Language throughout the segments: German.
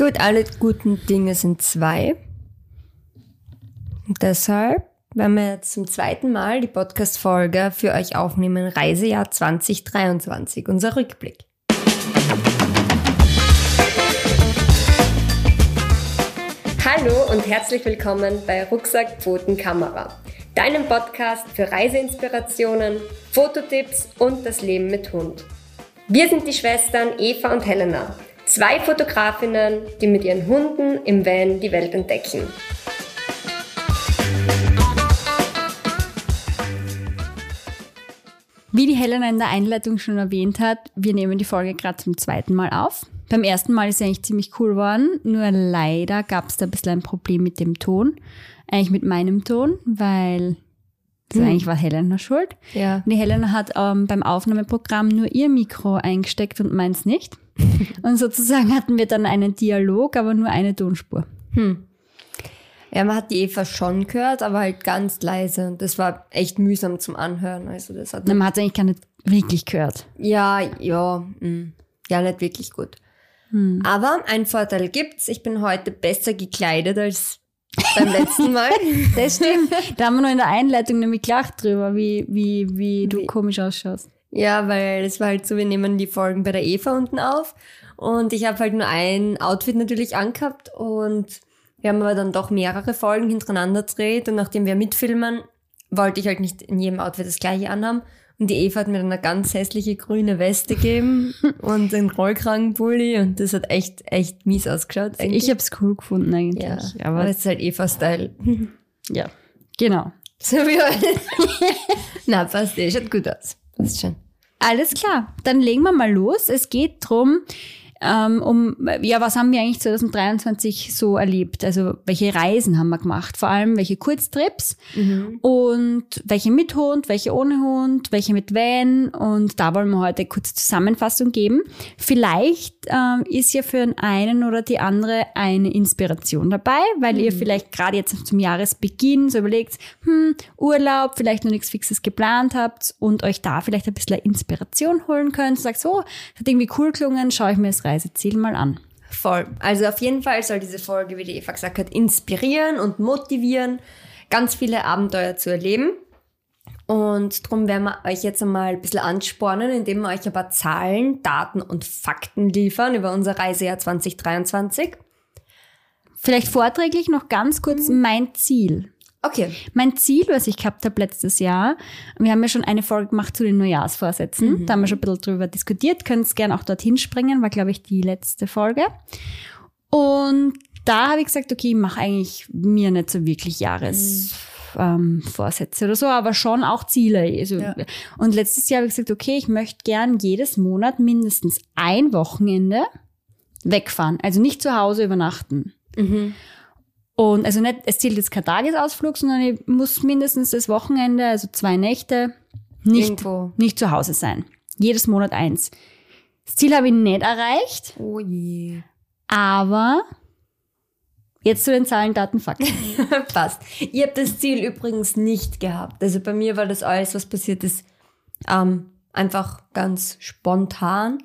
Gut, alle guten Dinge sind zwei. Und deshalb werden wir jetzt zum zweiten Mal die Podcast-Folge für euch aufnehmen, Reisejahr 2023, unser Rückblick. Hallo und herzlich willkommen bei Rucksack Pfoten Kamera, deinem Podcast für Reiseinspirationen, Fototipps und das Leben mit Hund. Wir sind die Schwestern Eva und Helena, zwei Fotografinnen, die mit ihren Hunden im Van die Welt entdecken. Wie die Helena in der Einleitung schon erwähnt hat, wir nehmen die Folge gerade zum zweiten Mal auf. Beim ersten Mal ist sie eigentlich ziemlich cool geworden, nur leider gab es da ein bisschen ein Problem mit dem Ton. Eigentlich mit meinem Ton, weil das Hm. eigentlich war Helena schuld. Ja. Und die Helena hat ähm, beim Aufnahmeprogramm nur ihr Mikro eingesteckt und meins nicht. und sozusagen hatten wir dann einen Dialog, aber nur eine Tonspur. Ja, man hat die Eva schon gehört, aber halt ganz leise. Und das war echt mühsam zum Anhören. Also das hat Und man hat eigentlich gar nicht wirklich gehört. Ja, ja, mh. ja, nicht wirklich gut. Aber einen Vorteil gibt's. Ich bin heute besser gekleidet als beim letzten Mal. Das stimmt. da haben wir noch in der Einleitung nämlich gelacht drüber, wie, wie, wie du Wie- komisch ausschaust. Ja, weil es war halt so, wir nehmen die Folgen bei der Eva unten auf und ich habe halt nur ein Outfit natürlich angehabt und wir haben aber dann doch mehrere Folgen hintereinander gedreht und nachdem wir mitfilmen, wollte ich halt nicht in jedem Outfit das gleiche anhaben und die Eva hat mir dann eine ganz hässliche grüne Weste gegeben und einen Rollkragenpulli und das hat echt, echt mies ausgeschaut. eigentlich. Ich habe es cool gefunden eigentlich. ja, aber das ist halt Eva-Style. ja, genau. So wie heute. Na, passt eh, schaut gut aus. Passt schon. Alles klar, dann legen wir mal los. Es geht drum, ähm, um, ja, was haben wir eigentlich 2023 so erlebt? Also, welche Reisen haben wir gemacht? Vor allem, welche Kurztrips und welche mit Hund, welche ohne Hund, welche mit Van und da wollen wir heute kurz Zusammenfassung geben. Vielleicht ähm, ist ja für den einen oder die andere eine Inspiration dabei, weil ihr vielleicht gerade jetzt zum Jahresbeginn so überlegt, hm, Urlaub, vielleicht noch nichts Fixes geplant habt und euch da vielleicht ein bisschen Inspiration holen könnt. Sagt so, hat irgendwie cool gelungen, schaue ich mir das Reiseziel mal an. Voll. Also auf jeden Fall soll diese Folge, wie die Eva gesagt hat, inspirieren und motivieren, ganz viele Abenteuer zu erleben. Und darum werden wir euch jetzt einmal ein bisschen anspornen, indem wir euch ein paar Zahlen, Daten und Fakten liefern über unser Reisejahr 2023. Vielleicht vorträglich noch ganz kurz mein Ziel. Okay. Mein Ziel, was ich gehabt habe letztes Jahr, wir haben ja schon eine Folge gemacht zu den Neujahrsvorsätzen. Da haben wir schon ein bisschen drüber diskutiert. Könnt es gerne auch dorthin springen, war, glaube ich, die letzte Folge. Und da habe ich gesagt, okay, ich mache eigentlich mir nicht so wirklich Jahresvorsätze ähm, Vorsätze oder so, aber schon auch Ziele. Also, Ja. Und letztes Jahr habe ich gesagt, okay, ich möchte gern jedes Monat mindestens ein Wochenende wegfahren. Also nicht zu Hause übernachten. Mhm. Und also nicht, es zählt jetzt kein Tagesausflug, sondern ich muss mindestens das Wochenende, also zwei Nächte, nicht, Irgendwo. nicht zu Hause sein. Jedes Monat eins. Das Ziel habe ich nicht erreicht, Oh je. aber jetzt zu den Zahlen, Daten, Fakten. Passt. Ich habe das Ziel übrigens nicht gehabt. Also bei mir war das alles, was passiert ist, ähm, einfach ganz spontan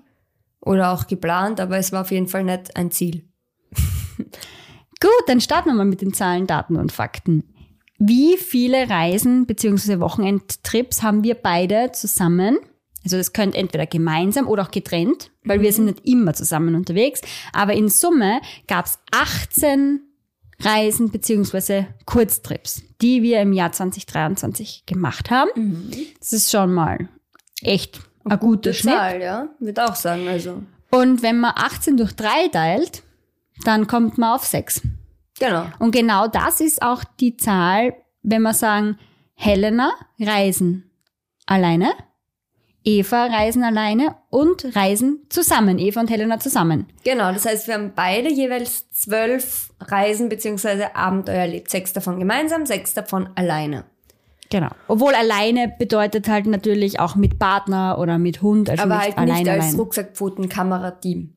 oder auch geplant, aber es war auf jeden Fall nicht ein Ziel. Gut, dann starten wir mal mit den Zahlen, Daten und Fakten. Wie viele Reisen bzw. Wochenendtrips haben wir beide zusammen? Also das könnte entweder gemeinsam oder auch getrennt, weil wir sind nicht immer zusammen unterwegs. Aber in Summe gab es 18 Reisen bzw. Kurztrips, die wir im Jahr 2023 gemacht haben. Das ist schon mal echt ein guter Schnitt. Zahl, ja. Würde auch sagen, also. Und wenn man 18 durch 3 teilt, dann kommt man auf 6. Genau. Und genau das ist auch die Zahl, wenn wir sagen, Helena reisen alleine, Eva reisen alleine und reisen zusammen, Eva und Helena zusammen. Genau, das heißt, wir haben beide jeweils zwölf Reisen bzw. Abenteuer erlebt. Sechs davon gemeinsam, sechs davon alleine. Genau. Obwohl alleine bedeutet halt natürlich auch mit Partner oder mit Hund, also Aber nicht halt nicht alleine als allein. Rucksackpfoten-Kamera-Team.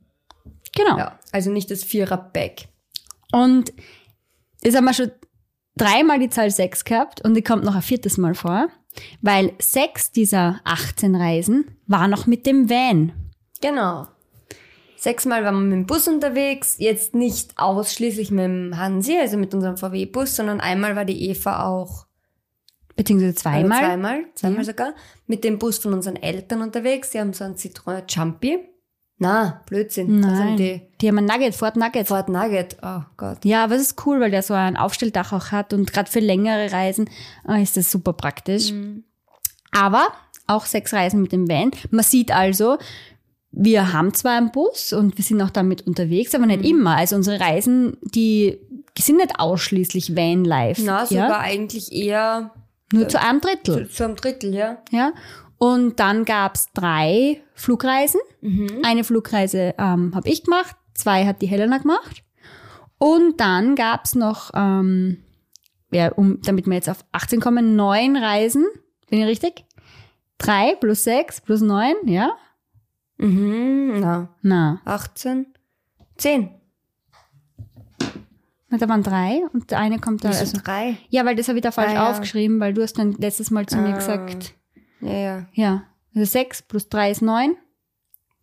Genau. Ja, also nicht das Vierer-Bag. Und jetzt haben wir schon dreimal die Zahl 6 gehabt und die kommt noch ein viertes Mal vor, weil sechs dieser 18 Reisen war noch mit dem Van. Genau. Sechsmal waren wir mit dem Bus unterwegs, jetzt nicht ausschließlich mit dem Hansi, also mit unserem VW-Bus, sondern einmal war die Eva auch Beziehungsweise also zweimal. zweimal, zweimal Ja. sogar, mit dem Bus von unseren Eltern unterwegs. Die haben so einen Citroën Jumpy. Na, Blödsinn. Nein. die Die haben ein Nugget, Ford Nugget. Ford Nugget. Oh Gott. Ja, aber es ist cool, weil der so ein Aufstelldach auch hat und gerade für längere Reisen äh, ist das super praktisch. Mhm. Aber auch sechs Reisen mit dem Van. Man sieht also, wir haben zwar einen Bus und wir sind auch damit unterwegs, aber Mhm. nicht immer. Also unsere Reisen, die sind nicht ausschließlich Van-Life. Na, sogar ja? eigentlich eher Nur zu einem Drittel. zu, zu einem Drittel, ja. Ja. Und dann gab's drei Flugreisen. Mhm. Eine Flugreise ähm, habe ich gemacht, zwei hat die Helena gemacht. Und dann gab's noch, ähm, ja, um, damit wir jetzt auf 18 kommen, neun Reisen. Bin ich richtig? Drei plus sechs plus neun, ja? Mhm, na, Na, 18, 10. na, da waren drei und der eine kommt da. Also, drei? ja, weil das habe ich da falsch Ah, ja. aufgeschrieben, weil du hast dann letztes Mal zu mir Ah. gesagt, Ja, ja. ja, also sechs plus drei ist neun.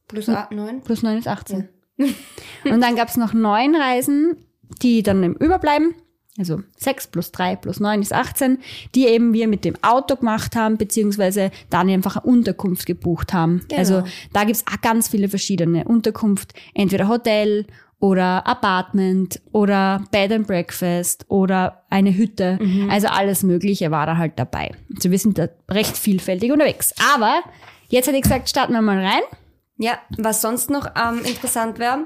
Plus Hm. 8, 9. Plus 9 ist 18. und dann gab's noch neun Reisen, die dann im Überbleiben. Also 6 plus 3 plus 9 ist 18, die eben wir mit dem Auto gemacht haben, beziehungsweise dann einfach eine Unterkunft gebucht haben. Genau. Also da gibt's auch ganz viele verschiedene Unterkunft, entweder Hotel oder Apartment oder Bed and Breakfast oder eine Hütte. Also alles Mögliche war da halt dabei. Also wir sind da recht vielfältig unterwegs. Aber jetzt hätte ich gesagt, starten wir mal rein. Ja, was sonst noch ähm, interessant wäre,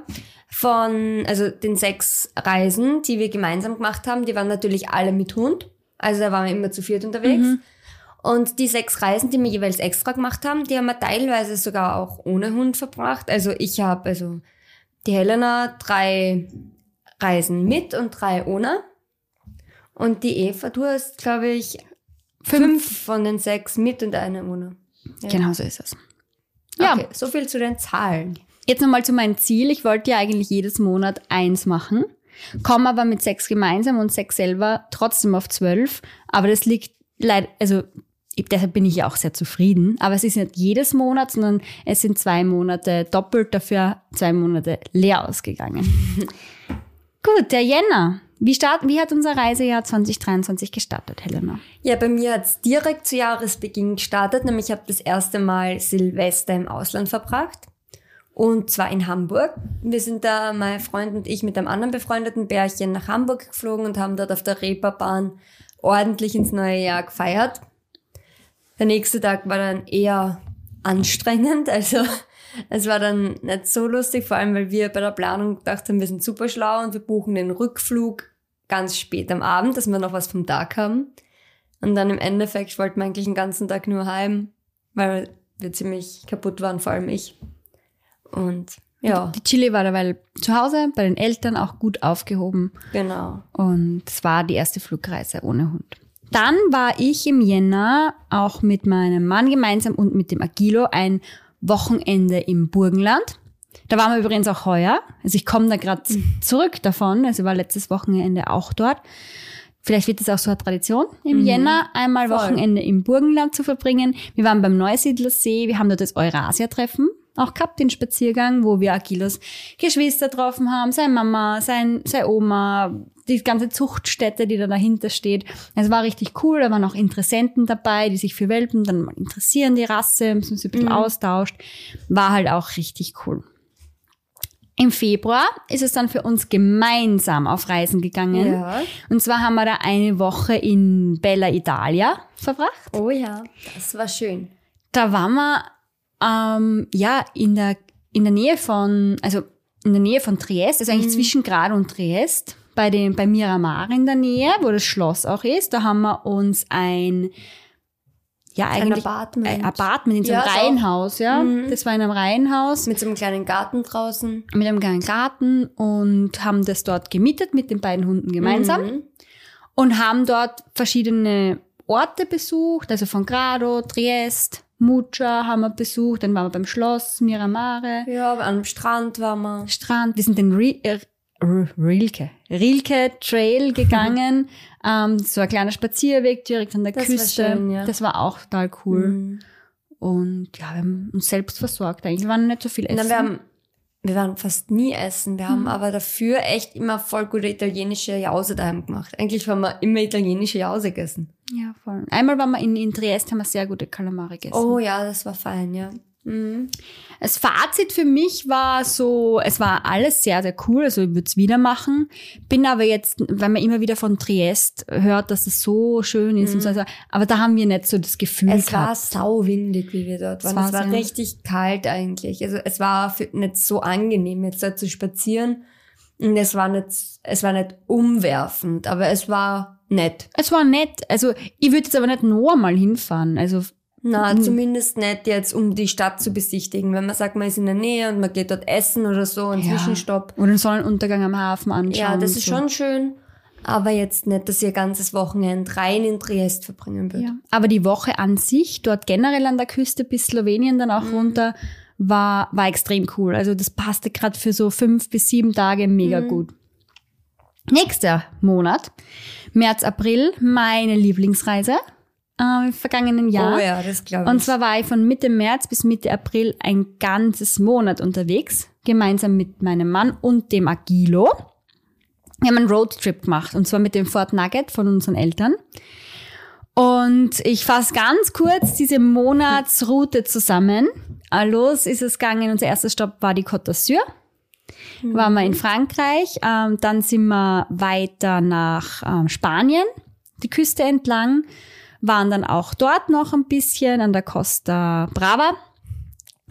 von, also den sechs Reisen, die wir gemeinsam gemacht haben, die waren natürlich alle mit Hund. Also da waren wir immer zu viert unterwegs. Und die sechs Reisen, die wir jeweils extra gemacht haben, die haben wir teilweise sogar auch ohne Hund verbracht. Also ich habe, also die Helena drei Reisen mit und drei ohne. Und die Eva, du hast, glaube ich, fünf von den sechs mit und eine ohne. Ja. Genau so ist es. Ja, Okay, so viel zu den Zahlen. jetzt nochmal zu meinem Ziel. Ich wollte ja eigentlich jedes Monat eins machen, komme aber mit sechs gemeinsam und sechs selber trotzdem auf zwölf. Aber das liegt leider, also deshalb bin ich ja auch sehr zufrieden. Aber es ist nicht jedes Monat, sondern es sind zwei Monate doppelt, dafür zwei Monate leer ausgegangen. Gut, der Jänner. Wie, start, wie hat unser Reisejahr 2023 gestartet, Helena? Ja, bei mir hat's direkt zu Jahresbeginn gestartet, nämlich ich habe das erste Mal Silvester im Ausland verbracht. Und zwar in Hamburg. Wir sind da, mein Freund und ich, mit einem anderen befreundeten Bärchen nach Hamburg geflogen und haben dort auf der Reeperbahn ordentlich ins neue Jahr gefeiert. Der nächste Tag war dann eher anstrengend, also es war dann nicht so lustig, vor allem weil wir bei der Planung gedacht haben, wir sind super schlau und wir buchen den Rückflug ganz spät am Abend, dass wir noch was vom Tag haben. Und dann im Endeffekt wollten wir eigentlich den ganzen Tag nur heim, weil wir ziemlich kaputt waren, vor allem ich. Und ja, Die Chili war derweil zu Hause, bei den Eltern auch gut aufgehoben. genau. Und es war die erste Flugreise ohne Hund. Dann war ich im Jänner auch mit meinem Mann gemeinsam und mit dem Agilo ein Wochenende im Burgenland. Da waren wir übrigens auch heuer. Also ich komme da gerade zurück davon. Also war letztes Wochenende auch dort. Vielleicht wird es auch so eine Tradition, im Jänner einmal Voll. Wochenende im Burgenland zu verbringen. Wir waren beim Neusiedlersee, wir haben dort das Eurasia-Treffen auch gehabt, den Spaziergang, wo wir Agilos Geschwister getroffen haben, seine Mama, sein, seine Oma, die ganze Zuchtstätte, die da dahinter steht. Es war richtig cool, da waren auch Interessenten dabei, die sich für Welpen dann mal interessieren, die Rasse, haben sich ein bisschen austauscht. War halt auch richtig cool. Im Februar ist es dann für uns gemeinsam auf Reisen gegangen. Ja. Und zwar haben wir da eine Woche in Bella Italia verbracht. Oh ja, das war schön. Da waren wir ähm, ja in der in der Nähe von also in der Nähe von Triest, also eigentlich zwischen Grad und Triest, bei dem bei Miramar in der Nähe, wo das Schloss auch ist. Da haben wir uns ein ja Ein eigentlich Apartment. ein Apartment in so Ja, einem auch- Reihenhaus, ja. Mhm. Das war in einem Reihenhaus Mit so einem kleinen Garten draußen. mit einem kleinen Garten und haben das dort gemietet mit den beiden Hunden gemeinsam Mhm. und haben dort verschiedene Orte besucht, also von Grado, Triest, Mucha haben wir besucht, dann waren wir beim Schloss, Miramare, Ja, am Strand waren wir. Strand. Wir sind den Ri äh, Rilke, Rilke Trail gegangen, ähm, so ein kleiner Spazierweg direkt an der Das war Küste. schön, ja. Das war auch total cool. Mhm. Und ja, wir haben uns selbst versorgt eigentlich. Wir waren nicht so viel essen. dann wir haben wir waren fast nie essen. Wir haben aber dafür echt immer voll gute italienische Jause daheim gemacht. Eigentlich haben wir immer italienische Jause gegessen. Ja, voll. Einmal waren wir in, in Triest, haben wir sehr gute Kalamari gegessen. Oh ja, das war fein, ja. Das Fazit für mich war so, es war alles sehr, sehr cool, also ich würde es wieder machen. Bin aber jetzt, weil man immer wieder von Triest hört, dass es so schön ist und so, aber da haben wir nicht so das Gefühl Es war gehabt. sauwindig, wie wir dort waren. war Es war richtig kalt eigentlich. Also es war nicht so angenehm, jetzt dort zu spazieren. Und es war nicht, es war nicht umwerfend, aber es war nett. Es war nett, also ich würde jetzt aber nicht noch einmal hinfahren, also Na, zumindest nicht jetzt, um die Stadt zu besichtigen. Wenn man sagt, man ist in der Nähe und man geht dort essen oder so, ein Ja. Zwischenstopp. oder den Sonnenuntergang am Hafen anschauen. Ja, das ist so. schon schön. Aber jetzt nicht, dass ihr ganzes Wochenende rein in Triest verbringen würdet. Ja. Aber die Woche an sich, dort generell an der Küste bis Slowenien dann auch runter, war, war extrem cool. Also das passte gerade für so fünf bis sieben Tage mega gut. Nächster Monat, März, April, meine Lieblingsreise äh, im vergangenen Jahr. Oh ja, das glaube ich. Und zwar war ich von Mitte März bis Mitte April ein ganzes Monat unterwegs, gemeinsam mit meinem Mann und dem Agilo. Wir haben einen Roadtrip gemacht und zwar mit dem Ford Nugget von unseren Eltern. Und ich fasse ganz kurz diese Monatsroute zusammen. Äh, Los ist es gegangen, unser erster Stopp war die Côte d'Azur. Waren wir in Frankreich, ähm, dann sind wir weiter nach ähm, Spanien, die Küste entlang, waren dann auch dort noch ein bisschen an der Costa Brava,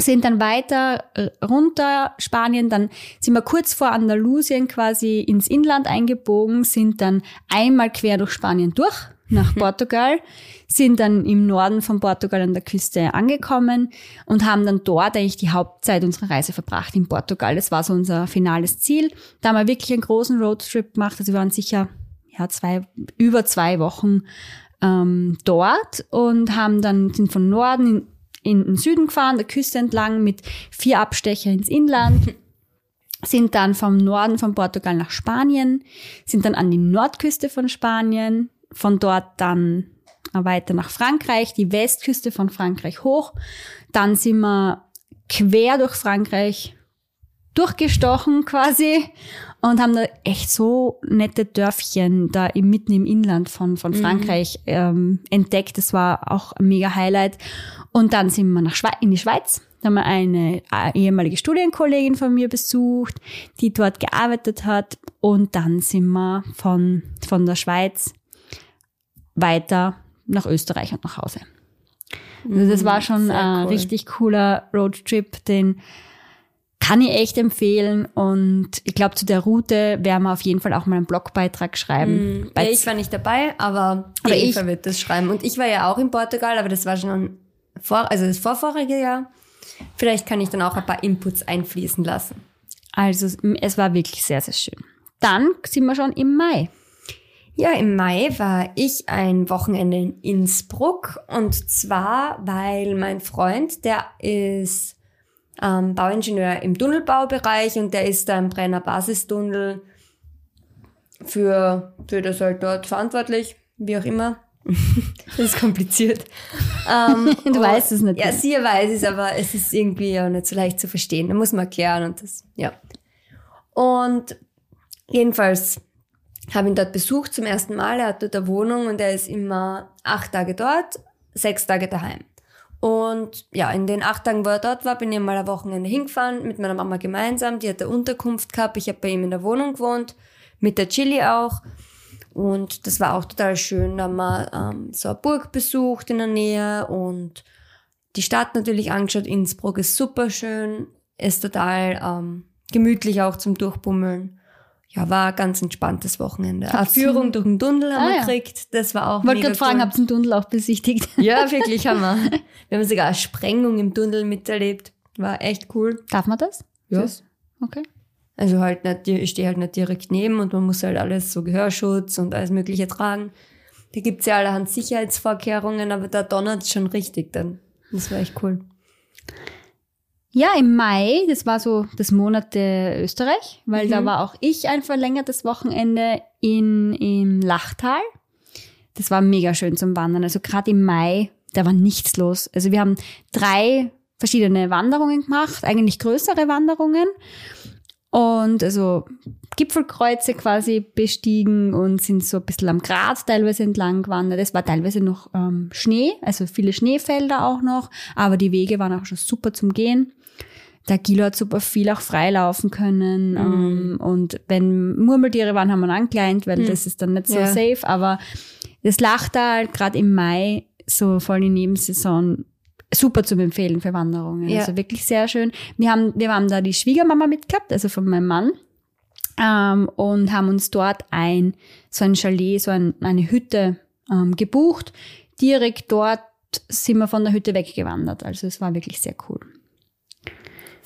sind dann weiter äh, runter Spanien, dann sind wir kurz vor Andalusien quasi ins Inland eingebogen, sind dann einmal quer durch Spanien durch nach Portugal, sind dann im Norden von Portugal an der Küste angekommen und haben dann dort eigentlich die Hauptzeit unserer Reise verbracht in Portugal. Das war so unser finales Ziel. Da haben wir wirklich einen großen Roadtrip gemacht. Also wir waren sicher ja, zwei, über zwei Wochen ähm, dort und haben dann sind von Norden in, in den Süden gefahren, der Küste entlang mit vier Abstecher ins Inland. Sind dann vom Norden von Portugal nach Spanien, sind dann an die Nordküste von Spanien, von dort dann weiter nach Frankreich, die Westküste von Frankreich hoch. Dann sind wir quer durch Frankreich durchgestochen quasi und haben da echt so nette Dörfchen da im, mitten im Inland von, von Frankreich ähm, entdeckt. Das war auch ein mega Highlight. Und dann sind wir nach Schwe in die Schweiz. Da haben wir eine äh, ehemalige Studienkollegin von mir besucht, die dort gearbeitet hat. Und dann sind wir von, von der Schweiz weiter nach Österreich und nach Hause. Also das war schon ein cool. richtig cooler Roadtrip, den kann ich echt empfehlen. Und ich glaube, zu der Route werden wir auf jeden Fall auch mal einen Blogbeitrag schreiben. Ja, Bei ich war nicht dabei, aber, Aber Eva wird das schreiben. Und ich war ja auch in Portugal, aber das war schon vor, also das vorvorige Jahr. Vielleicht kann ich dann auch ein paar Inputs einfließen lassen. also es war wirklich sehr, sehr schön. Dann sind wir schon im Mai. Ja, im Mai war ich ein Wochenende in Innsbruck und zwar, weil mein Freund, der ist ähm, Bauingenieur im Tunnelbaubereich und der ist da im Brenner Basistunnel für, für das halt dort verantwortlich, wie auch immer. das ist kompliziert. Ähm, Du weißt es nicht. Ja, sie weiß es, aber es ist irgendwie ja nicht so leicht zu verstehen. Da muss man erklären und das, ja. Und jedenfalls habe ihn dort besucht zum ersten Mal. Er hat dort eine Wohnung und er ist immer acht Tage dort, sechs Tage daheim. Und ja, in den acht Tagen, wo er dort war, bin ich mal ein Wochenende hingefahren mit meiner Mama gemeinsam. Die hat eine Unterkunft gehabt. Ich habe bei ihm in der Wohnung gewohnt, mit der Chili auch. Und das war auch total schön. Da haben wir ähm, so eine Burg besucht in der Nähe und die Stadt natürlich angeschaut. Innsbruck ist super schön, ist total ähm, gemütlich auch zum Durchbummeln. Ja, war ein ganz entspanntes Wochenende. Eine Führung durch den Tunnel haben Ah, wir ja. gekriegt. Das war auch Wollte gerade fragen, cool. habt ihr den Tunnel auch besichtigt? Ja, wirklich haben wir. Wir haben sogar eine Sprengung im Tunnel miterlebt. War echt cool. Darf man das? Ja. Das- Okay. Also halt nicht, ich stehe halt nicht direkt neben und man muss halt alles so Gehörschutz und alles Mögliche tragen. Da gibt's ja allerhand Sicherheitsvorkehrungen, aber da donnert's schon richtig dann. Das war echt cool. Ja, im Mai, das war so das Monat der Österreich, weil Mhm. da war auch ich ein verlängertes Wochenende in, im Lachtal. Das war mega schön zum Wandern. Also gerade im Mai, da war nichts los. Also wir haben drei verschiedene Wanderungen gemacht, eigentlich größere Wanderungen. Und also Gipfelkreuze quasi bestiegen und sind so ein bisschen am Grat teilweise entlang gewandert. Es war teilweise noch ähm, Schnee, also viele Schneefelder auch noch, aber die Wege waren auch schon super zum Gehen. Der Gilo hat super viel auch freilaufen können. Mhm. Ähm, und wenn Murmeltiere waren, haben wir ihn angeleint, weil das ist dann nicht so Ja. safe. Aber das Lachtal, gerade im Mai, so voll in Nebensaison, super zum Empfehlen für Wanderungen. Ja. Also wirklich sehr schön. Wir haben, wir haben da die Schwiegermama mitgehabt, also von meinem Mann. Ähm, und haben uns dort ein, so ein Chalet, so ein, eine Hütte ähm, gebucht. Direkt dort sind wir von der Hütte weggewandert. Also es war wirklich sehr cool.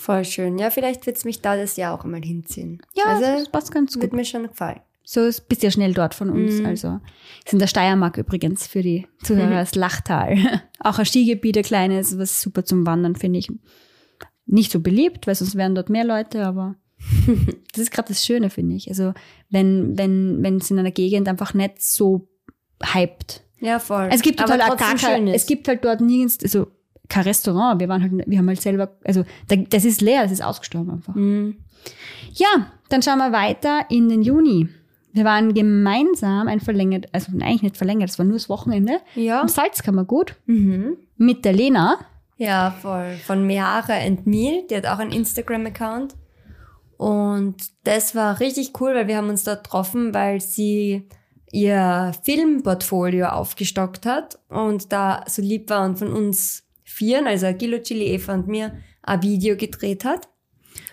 Voll schön. Ja, vielleicht wird's mich da das Jahr auch einmal hinziehen. Ja, also, das passt ganz gut. wird mir schon gefallen. So ist bist ja schnell dort von uns. Mhm. Also ist in der Steiermark übrigens für die Zuhörer das Lachtal. Auch ein Skigebiet, ein kleines, was super zum Wandern, finde ich. Nicht so beliebt, weil sonst wären dort mehr Leute, aber das ist gerade das Schöne, finde ich. Also wenn, wenn, wenn es in einer Gegend einfach nicht so hyped. Ja, voll. Es gibt Aber halt gar kein, es gibt halt dort nirgends, also kein Restaurant. Wir waren halt, wir haben halt selber, also da, das ist leer, das ist ausgestorben einfach. Mhm. Ja, dann schauen wir weiter in den Juni. Wir waren gemeinsam ein verlängert, also eigentlich nicht verlängert, es war nur das Wochenende, Ja. im Salzkammergut Mhm. mit der Lena. Ja, voll. Von Meara and Meal. Die hat auch einen Instagram-Account. Und das war richtig cool, weil wir haben uns dort getroffen, weil sie ihr Filmportfolio aufgestockt hat und da so lieb war und von uns Vieren, also Gilo, Chili, Eva und mir, ein Video gedreht hat.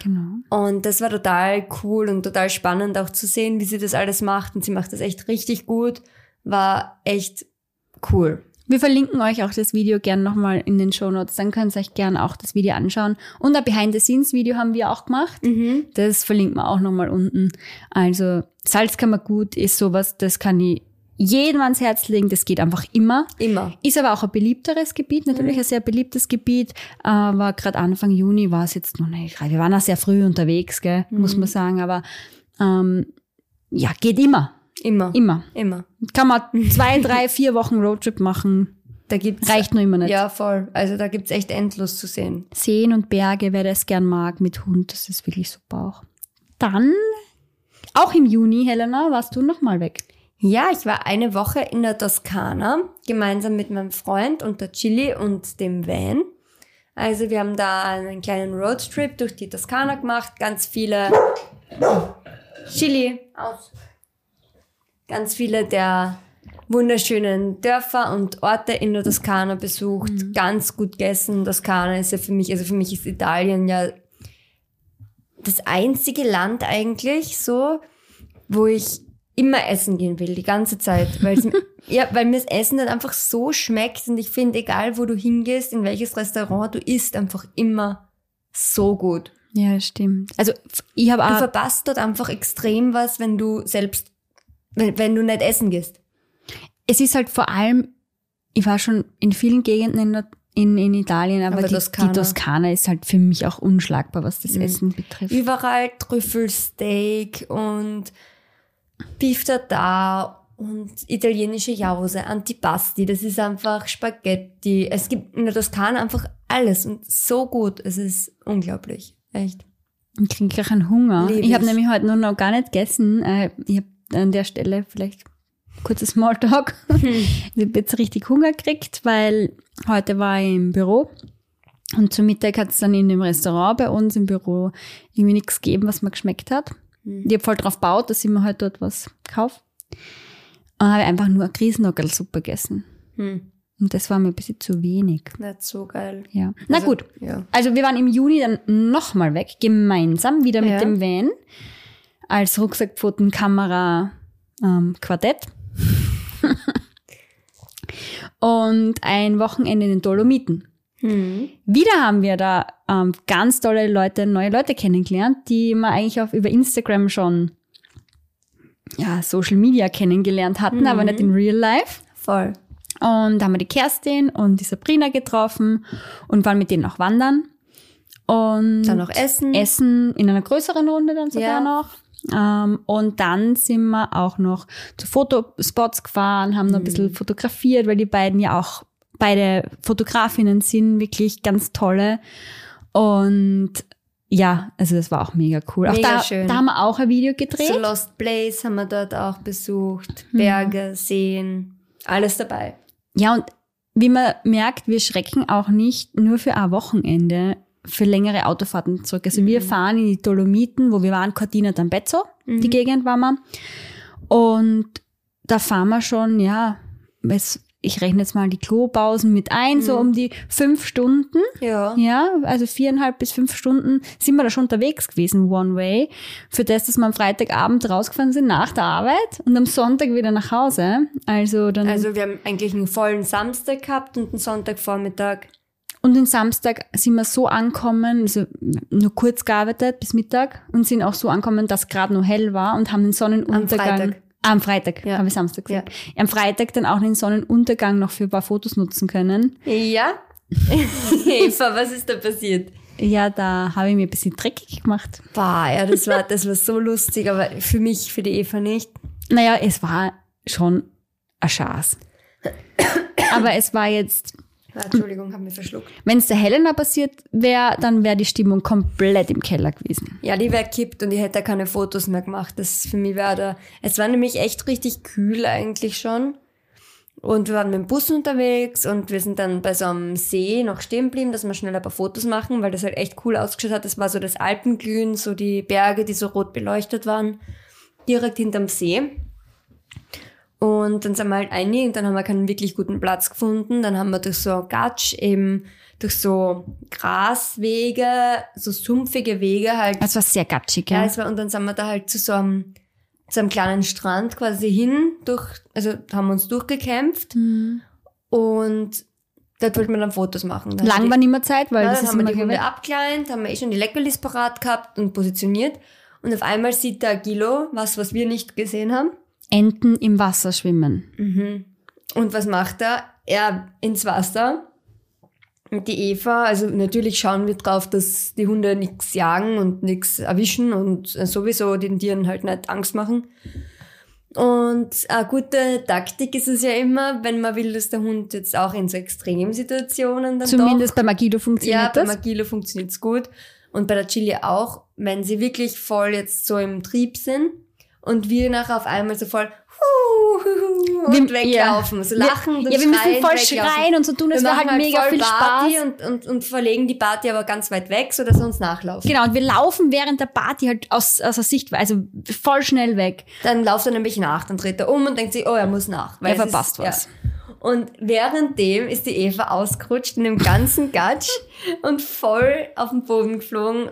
Genau. Und das war total cool und total spannend auch zu sehen, wie sie das alles macht. Und sie macht das echt richtig gut. War echt cool. Wir verlinken euch auch das Video gern nochmal in den Shownotes, dann könnt ihr euch gern auch das Video anschauen. Und ein Behind-the-Scenes-Video haben wir auch gemacht. Das verlinken wir auch nochmal unten. Also Salzkammergut ist sowas, das kann ich jedem ans Herz legen, das geht einfach immer. Immer. Ist aber auch ein beliebteres Gebiet, natürlich ein sehr beliebtes Gebiet. Aber gerade Anfang Juni war es jetzt noch nicht. Wir waren auch sehr früh unterwegs, gell, muss man sagen. Aber ähm, ja, geht immer. Immer. Immer. Immer. Kann man zwei, drei, vier Wochen Roadtrip machen. Da gibt's Reicht nur immer nicht. Ja, voll. Also da gibt's echt endlos zu sehen. Seen und Berge, wer das gern mag, mit Hund, das ist wirklich super auch. Dann, auch im Juni, Helena, warst du nochmal weg. Ja, ich war eine Woche in der Toskana, gemeinsam mit meinem Freund und der Chili und dem Van. Also wir haben da einen kleinen Roadtrip durch die Toskana gemacht, ganz viele Chili aus. Ganz viele der wunderschönen Dörfer und Orte in der Toskana besucht, ganz gut gegessen. Toskana ist ja für mich, also für mich ist Italien ja das einzige Land eigentlich so, wo ich immer essen gehen will, die ganze Zeit. Weil's ja, weil mir das Essen dann einfach so schmeckt und ich finde, egal wo du hingehst, in welches Restaurant, du isst einfach immer so gut. Ja, stimmt. Also, ich habe Du verpasst dort einfach extrem was, wenn du selbst, wenn, wenn du nicht essen gehst. es ist halt vor allem, ich war schon in vielen Gegenden in, der- in, in Italien, aber, Aber die, Toskana. die Toskana ist halt für mich auch unschlagbar, was das Essen betrifft. Überall Trüffelsteak und Beef Tartar und italienische Jause, Antipasti, das ist einfach Spaghetti. Es gibt in der Toskana einfach alles und so gut. Es ist unglaublich. Echt. Ich kriege gleich einen Hunger. Lieb ich habe ich. nämlich heute noch, noch gar nicht gegessen. Äh, Ich habe an der Stelle vielleicht kurzes Smalltalk. ich habe jetzt richtig Hunger gekriegt, weil heute war ich im Büro und zum Mittag hat es dann in dem Restaurant bei uns im Büro irgendwie nichts gegeben, was mir geschmeckt hat. Ich habe voll drauf gebaut, dass ich mir halt dort was kaufe. Und habe einfach nur Grießnockelsuppe gegessen. Hm. Und das war mir ein bisschen zu wenig. Nicht so geil. Ja. Na Also, gut. Ja. Also wir waren im Juni dann nochmal weg, gemeinsam, wieder mit Ja. dem Van, als Rucksackpfoten, Kamera, ähm, Quartett. Und ein Wochenende in den Dolomiten. Hm. Wieder haben wir da ähm, ganz tolle Leute, neue Leute kennengelernt, die wir eigentlich auf, über Instagram schon ja, Social Media kennengelernt hatten, aber nicht in Real Life. Voll. Und da haben wir die Kerstin und die Sabrina getroffen und waren mit denen auch wandern. Und Dann noch Essen. Essen in einer größeren Runde dann sogar Ja. noch. Ähm, und dann sind wir auch noch zu Fotospots gefahren, haben noch ein Mhm. bisschen fotografiert, weil die beiden ja auch beide Fotografinnen sind, wirklich ganz tolle. Und ja, also das war auch mega cool. Auch Mega da, schön. da haben wir auch ein Video gedreht. So Lost Place haben wir dort auch besucht. Berge, Seen, alles dabei. Ja, und wie man merkt, wir schrecken auch nicht nur für ein Wochenende für längere Autofahrten zurück. Also wir fahren in die Dolomiten, wo wir waren, Cortina d'Ampezzo, die Gegend waren wir. Und da fahren wir schon, ja, es, ich rechne jetzt mal die Klopausen mit ein, so um die fünf Stunden. Ja. Ja, also viereinhalb bis fünf Stunden sind wir da schon unterwegs gewesen, One Way. Für das, dass wir am Freitagabend rausgefahren sind nach der Arbeit und am Sonntag wieder nach Hause. Also dann. Also wir haben eigentlich einen vollen Samstag gehabt und einen Sonntagvormittag. Und den Samstag sind wir so angekommen, also nur kurz gearbeitet bis Mittag und sind auch so angekommen, dass gerade noch hell war und haben den Sonnenuntergang. Ah, am Freitag, Ja. habe ich Samstag gesagt. Am Freitag dann auch den Sonnenuntergang noch für ein paar Fotos nutzen können. Ja. Eva, was ist da passiert? Ja, da habe ich mir ein bisschen dreckig gemacht. Boah, ja, das war, das war so lustig, aber für mich, für die Eva nicht. Naja, es war schon ein Schatz. Aber es war jetzt, Entschuldigung, hab mich verschluckt. wenn es der Helena passiert wäre, dann wäre die Stimmung komplett im Keller gewesen. Ja, die wäre kippt und ich hätte keine Fotos mehr gemacht. Das für mich wäre da. Es war nämlich echt richtig kühl eigentlich schon. Und wir waren mit dem Bus unterwegs und wir sind dann bei so einem See noch stehen geblieben, dass wir schnell ein paar Fotos machen, weil das halt echt cool ausgeschaut hat. Das war so das Alpenglühen, so die Berge, die so rot beleuchtet waren, direkt hinterm See. Und dann sind wir halt einig und dann haben wir keinen wirklich guten Platz gefunden. Dann haben wir durch so Gatsch eben, durch so Graswege, so sumpfige Wege halt Es war sehr gatschig, ja, ja. es war, und dann sind wir da halt zu so einem, zu einem kleinen Strand quasi hin, durch, also haben wir uns durchgekämpft Mhm. und dort wollten wir dann Fotos machen. Dann Lang war nicht mehr Zeit, weil ja, das dann ist haben wir die Hunde abgekleint, haben wir eh schon die Leckerlis parat gehabt und positioniert und auf einmal sieht der Gilo was, was wir nicht gesehen haben. Enten im Wasser schwimmen. Und was macht er? Er ins Wasser. Und die Eva, also natürlich schauen wir drauf, dass die Hunde nichts jagen und nichts erwischen und sowieso den Tieren halt nicht Angst machen. Und eine gute Taktik ist es ja immer, wenn man will, dass der Hund jetzt auch in so Extremsituationen dann Zumindest doch, bei Magido ja, funktioniert bei das. Magilo funktioniert's gut und bei der Chili auch, wenn sie wirklich voll jetzt so im Trieb sind und wir nachher auf einmal so voll und Wir- weglaufen, so lachen ja, wir müssen schreien, voll weglaufen. schreien und so tun, es wäre machen halt mega viel Party Spaß. und, und, und verlegen die Party aber ganz weit weg, so dass sie uns nachlaufen. Genau, und wir laufen während der Party halt aus, aus der Sichtweise, also voll schnell weg. Dann lauft er nämlich nach, dann dreht er um und denkt sich, oh, er muss nach. Er es verpasst was. Und währenddem ist die Eva ausgerutscht in dem ganzen Gatsch und voll auf den Boden geflogen.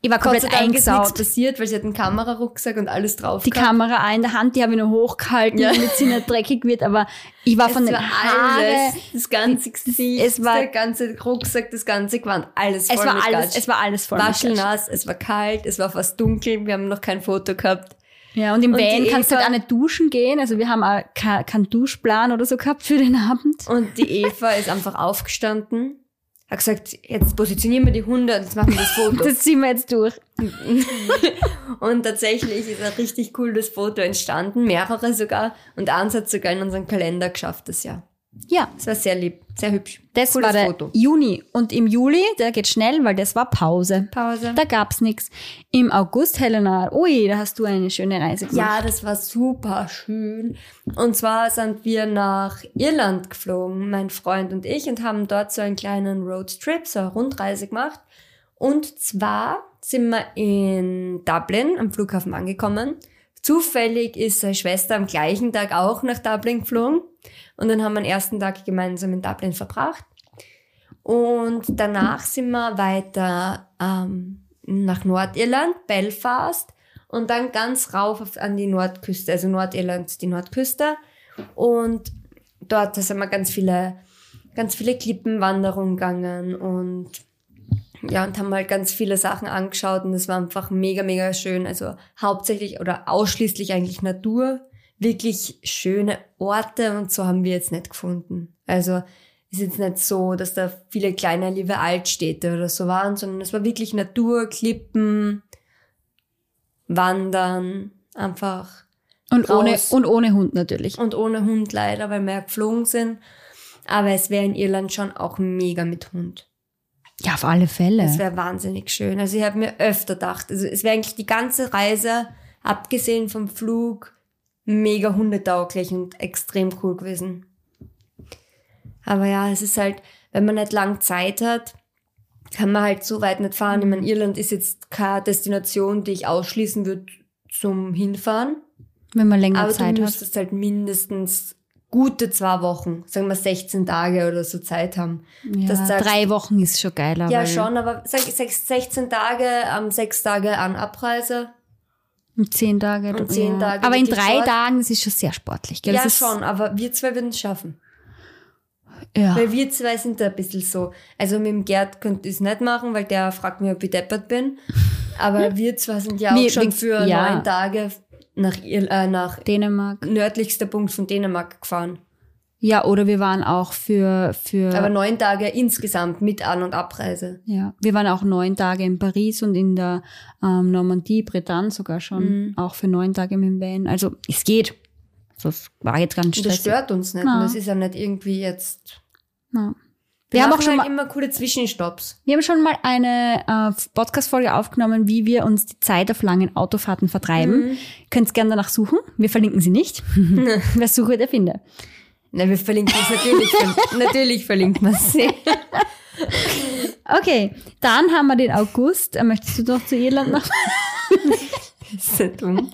Ich war Gott sei komplett Dank ist nichts eingesaut. passiert, weil sie hat einen Kamerarucksack und alles drauf Die gehabt. Kamera in der Hand, die habe ich noch hochgehalten, Ja. damit sie nicht dreckig wird, aber ich war Es von den war Haaren, alles, das ganze Gesicht, es war- der ganze Rucksack, das ganze Gewand, alles voll es war alles, Gatsch. es war alles voll. Waschelnass, es war kalt, es war fast dunkel, wir haben noch kein Foto gehabt. Ja, und im Und Van kannst du halt auch nicht duschen gehen, also wir haben auch keinen kein Duschplan oder so gehabt für den Abend. Und die Eva ist einfach aufgestanden, hat gesagt, jetzt positionieren wir die Hunde und jetzt machen wir das Foto. Das ziehen wir jetzt durch. und tatsächlich ist ein richtig cooles Foto entstanden, mehrere sogar. Und eins hat sogar in unseren Kalender geschafft das Jahr. Ja, Das war sehr lieb, sehr hübsch. das Cooles war der Foto. Juni. Und im Juli, der geht schnell, weil das war Pause. Pause. Da gab's nix. Im August, Helena, ui, da hast du eine schöne Reise gemacht. Ja, das war super schön. Und zwar sind wir nach Irland geflogen, mein Freund und ich, und haben dort so einen kleinen Roadtrip, so eine Rundreise gemacht. Und zwar sind wir in Dublin am Flughafen angekommen. Zufällig ist seine Schwester am gleichen Tag auch nach Dublin geflogen. Und dann haben wir den ersten Tag gemeinsam in Dublin verbracht. Und danach sind wir weiter ähm, nach Nordirland, Belfast und dann ganz rauf auf, an die Nordküste, also Nordirland, die Nordküste. Und dort sind wir ganz viele, ganz viele Klippenwanderungen gegangen und ja, und haben halt ganz viele Sachen angeschaut und es war einfach mega, mega schön. Also hauptsächlich oder ausschließlich eigentlich Natur, wirklich schöne Orte und so haben wir jetzt nicht gefunden. Also ist jetzt nicht so, dass da viele kleine liebe Altstädte oder so waren, sondern es war wirklich Natur, Klippen, Wandern, einfach und, ohne, raus. und ohne Hund natürlich. und ohne Hund leider, weil wir ja geflogen sind. Aber es wäre in Irland schon auch mega mit Hund. Ja, auf alle Fälle. Es wäre wahnsinnig schön. Also ich habe mir öfter gedacht, also es wäre eigentlich die ganze Reise, abgesehen vom Flug, mega hundetauglich und extrem cool gewesen. Aber ja, es ist halt, wenn man nicht lang Zeit hat, kann man halt so weit nicht fahren. Ich meine, Irland ist jetzt keine Destination, die ich ausschließen würde zum Hinfahren. Wenn man länger Aber Zeit du hat. müsstest halt mindestens gute zwei Wochen, sagen wir 16 Tage oder so Zeit haben. Ja, sagst- drei Wochen ist schon geiler. Ja, schon, aber sag, sag, 16 Tage, am sechs Tage an Abreise. Und zehn Tage. Und zehn ja. Tage Aber in drei dort. Tagen, das ist schon sehr sportlich. Gell? ja, schon, aber wir zwei würden es schaffen. Ja. Weil wir zwei sind da ein bisschen so. Also mit dem Gerd könnte ich es nicht machen, weil der fragt mich, ob ich deppert bin. Aber wir zwei sind ja auch Wir- schon für ja. neun Tage nach, Ir äh, nach Dänemark. nördlichster Punkt von Dänemark gefahren. Ja, oder wir waren auch für, für Aber neun Tage insgesamt mit An- und Abreise. ja, wir waren auch neun Tage in Paris und in der ähm, Normandie, Bretagne sogar schon, auch für neun Tage mit dem Van. Also es geht. Das war jetzt ganz Und das stressig. stört uns nicht. Na. Und das ist ja nicht irgendwie jetzt. Ja. Wir, Wir haben auch schon halt mal, immer coole Zwischenstopps. wir haben schon mal eine äh, Podcast-Folge aufgenommen, wie wir uns die Zeit auf langen Autofahrten vertreiben. Könnt gerne danach suchen. Wir verlinken sie nicht. Wer suche, der finde. Na, wir verlinken es natürlich. natürlich verlinkt man sie. Okay, dann haben wir den August. Äh, Möchtest du noch zu Irland noch, ist so dumm.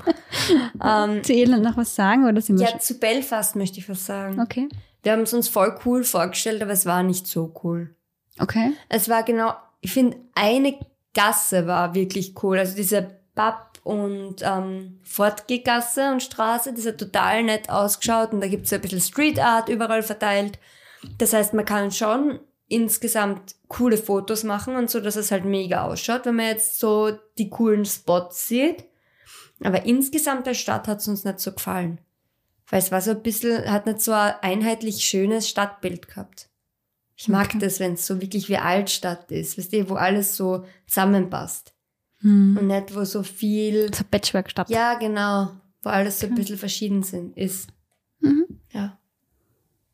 ähm, zu Irland noch was sagen oder sind wir ja, zu Belfast möchte ich was sagen. schon? Okay. Wir haben es uns voll cool vorgestellt, aber es war nicht so cool. Okay. Es war genau, ich finde, eine Gasse war wirklich cool. Also diese Pub- und ähm, Fortgehgasse und Straße, das hat total nett ausgeschaut und da gibt es so ein bisschen Street Art überall verteilt. Das heißt, man kann schon insgesamt coole Fotos machen und so, dass es halt mega ausschaut, wenn man jetzt so die coolen Spots sieht. Aber insgesamt der Stadt hat es uns nicht so gefallen. Weil es war so ein bisschen, hat nicht so ein einheitlich schönes Stadtbild gehabt. Ich mag Okay. das, wenn es so wirklich wie Altstadt ist, weißt du, wo alles so zusammenpasst. Hm. Und nicht, wo so viel, So Patchwork-Stadt. ja, genau, wo alles so ein bisschen verschieden sind, ist. Mhm. Ja.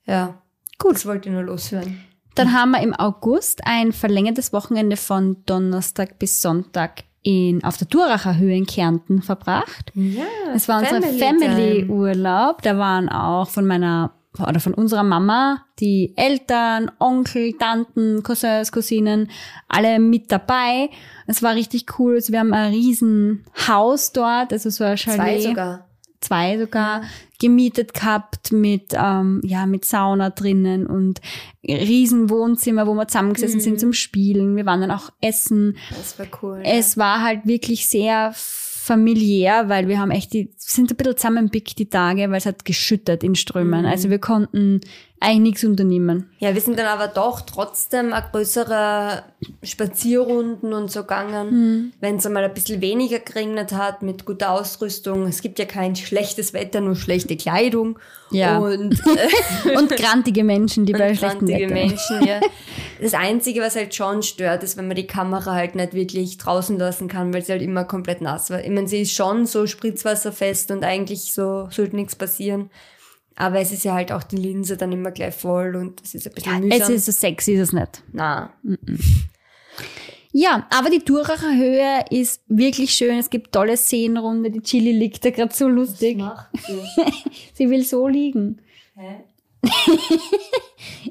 Ja. Gut. Das wollte ich nur loshören. Dann haben wir im August ein verlängertes Wochenende von Donnerstag bis Sonntag in, auf der Duracher Höhe in Kärnten verbracht. Ja. Es war unser. Family-Urlaub. Da waren auch von meiner oder von unserer Mama die Eltern, Onkel, Tanten, Cousins, Cousinen, alle mit dabei. Es war richtig cool. Also wir haben ein riesen Haus dort, also so ein Chalet. Zwei sogar. Zwei sogar gemietet gehabt mit ähm, ja mit Sauna drinnen und riesen Wohnzimmer, wo wir zusammengesessen Mhm. sind zum Spielen. Wir waren dann auch essen. Das war cool. Es war halt wirklich sehr familiär, weil wir haben echt die sind ein bisschen zusammenpickt die Tage, weil es hat geschüttet in Strömen. Mhm. Also wir konnten eigentlich nichts unternehmen. Ja, wir sind dann aber doch trotzdem a größere Spazierrunden und so gegangen, wenn es einmal ein bisschen weniger geregnet hat, mit guter Ausrüstung. Es gibt ja kein schlechtes Wetter, nur schlechte Kleidung. Ja. Und äh, Und grantige Menschen, die bei schlechtem grantige Wetter. Menschen, ja. Das Einzige, was halt schon stört, ist, wenn man die Kamera halt nicht wirklich draußen lassen kann, weil sie halt immer komplett nass war. Ich meine, sie ist schon so spritzwasserfest und eigentlich so sollte nichts passieren. Aber es ist ja halt auch die Linse dann immer gleich voll und es ist ein bisschen mühsam. Es ist so sexy, ist es nicht. Na, Ja, aber die Duracher Höhe ist wirklich schön. Es gibt tolle Seenrunde. Die Chili liegt da gerade so lustig. macht sie? Sie will so liegen. Hä?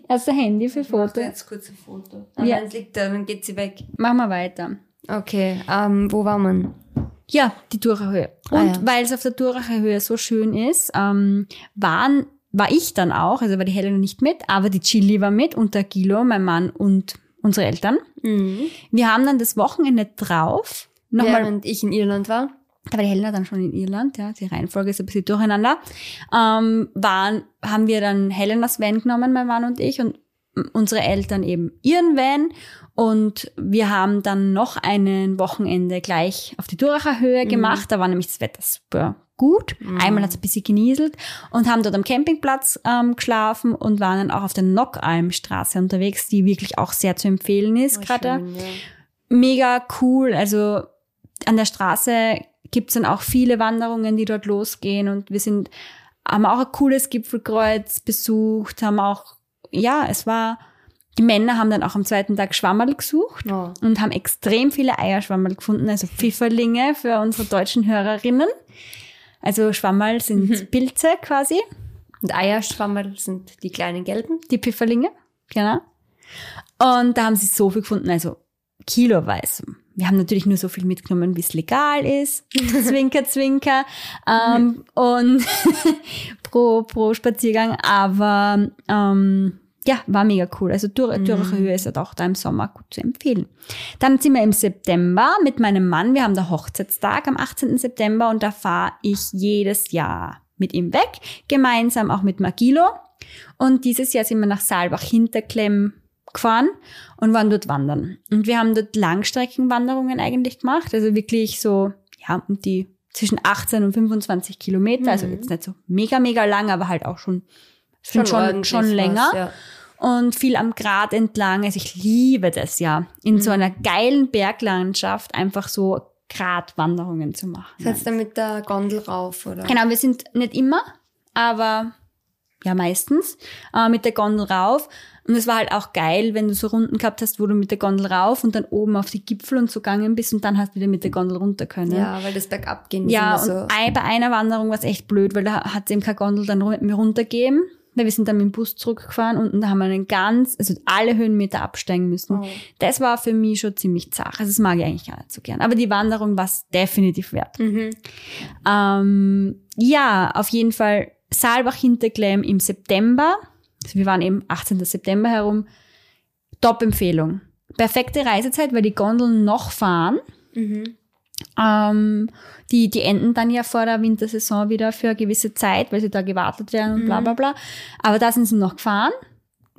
Erst ein Handy für Ich Foto. jetzt kurz ein Foto. Ah, Ja. es liegt da, dann geht sie weg. Machen wir weiter. Okay, ähm, wo war man? Ja, die Duracher. Ah, Und ja. weil es auf der Duracher Höhe so schön ist, ähm, waren, war ich dann auch, also war die Helena nicht mit, aber die Chili war mit und der Gilo, mein Mann und unsere Eltern. Mhm. Wir haben dann das Wochenende drauf nochmal Während ich in Irland war. da war die Helena dann schon in Irland, ja, die Reihenfolge ist ein bisschen durcheinander, ähm, waren, haben wir dann Helenas Van genommen, mein Mann und ich, und unsere Eltern eben ihren Van. Und wir haben dann noch ein Wochenende gleich auf die Duracher Höhe gemacht. Da war nämlich das Wetter super gut. Einmal hat es ein bisschen genieselt und haben dort am Campingplatz ähm, geschlafen und waren dann auch auf der Nockalmstraße unterwegs, die wirklich auch sehr zu empfehlen ist. gerade Schön, ja. mega cool. Also an der Straße gibt's dann auch viele Wanderungen, die dort losgehen und wir sind, haben auch ein cooles Gipfelkreuz besucht, haben auch ja, es war, die Männer haben dann auch am zweiten Tag Schwammerl gesucht Oh. und haben extrem viele Eierschwammerl gefunden, also Pfifferlinge für unsere deutschen Hörerinnen. Also Schwammerl sind Pilze quasi, Und Eierschwammerl sind die kleinen gelben. die Pfifferlinge, genau. Und da haben sie so viel gefunden, also kiloweise. Wir haben natürlich nur so viel mitgenommen, wie es legal ist. zwinker, zwinker. Ähm, und pro, pro Spaziergang. Aber ähm, ja, war mega cool. Also Dür Dürrer Höhe ist halt auch da im Sommer gut zu empfehlen. Dann sind wir im September mit meinem Mann. Wir haben da Hochzeitstag am 18. September und da fahre ich jedes Jahr mit ihm weg. Gemeinsam auch mit Magilo. Und dieses Jahr sind wir nach Saalbach-Hinterklemm gefahren und waren dort wandern. Und wir haben dort Langstreckenwanderungen eigentlich gemacht. Also wirklich so, ja, um die zwischen 18 und 25 Kilometer. Also jetzt nicht so mega, mega lang, aber halt auch schon, schon, schon, schon was, länger. ja. Und viel am Grat entlang. Also ich liebe das ja, in so einer geilen Berglandschaft einfach so Gratwanderungen zu machen. Seid ihr mit der Gondel rauf, oder? Genau, wir sind nicht immer, aber ja, meistens äh, mit der Gondel rauf. Und es war halt auch geil, wenn du so Runden gehabt hast, wo du mit der Gondel rauf und dann oben auf die Gipfel und so gegangen bist und dann hast du wieder mit der Gondel runter können. Ja, weil das bergab gehen ist Ja, und so. bei einer Wanderung war es echt blöd, weil da hat es eben keine Gondel dann ru- Weil wir sind dann mit dem Bus zurückgefahren und da haben wir einen ganz, also alle Höhenmeter absteigen müssen. Oh. Das war für mich schon ziemlich zart. Also das mag ich eigentlich gar nicht so gern. Aber die Wanderung war es definitiv wert. Mhm. Ähm, ja, auf jeden Fall Saalbach-Hinterklemm im September. Also wir waren eben 18. September herum. Top-Empfehlung. Perfekte Reisezeit, weil die Gondeln noch fahren. Mhm. Ähm, die, die enden dann ja vor der Wintersaison wieder für eine gewisse Zeit, weil sie da gewartet werden und bla bla bla. Aber da sind sie noch gefahren.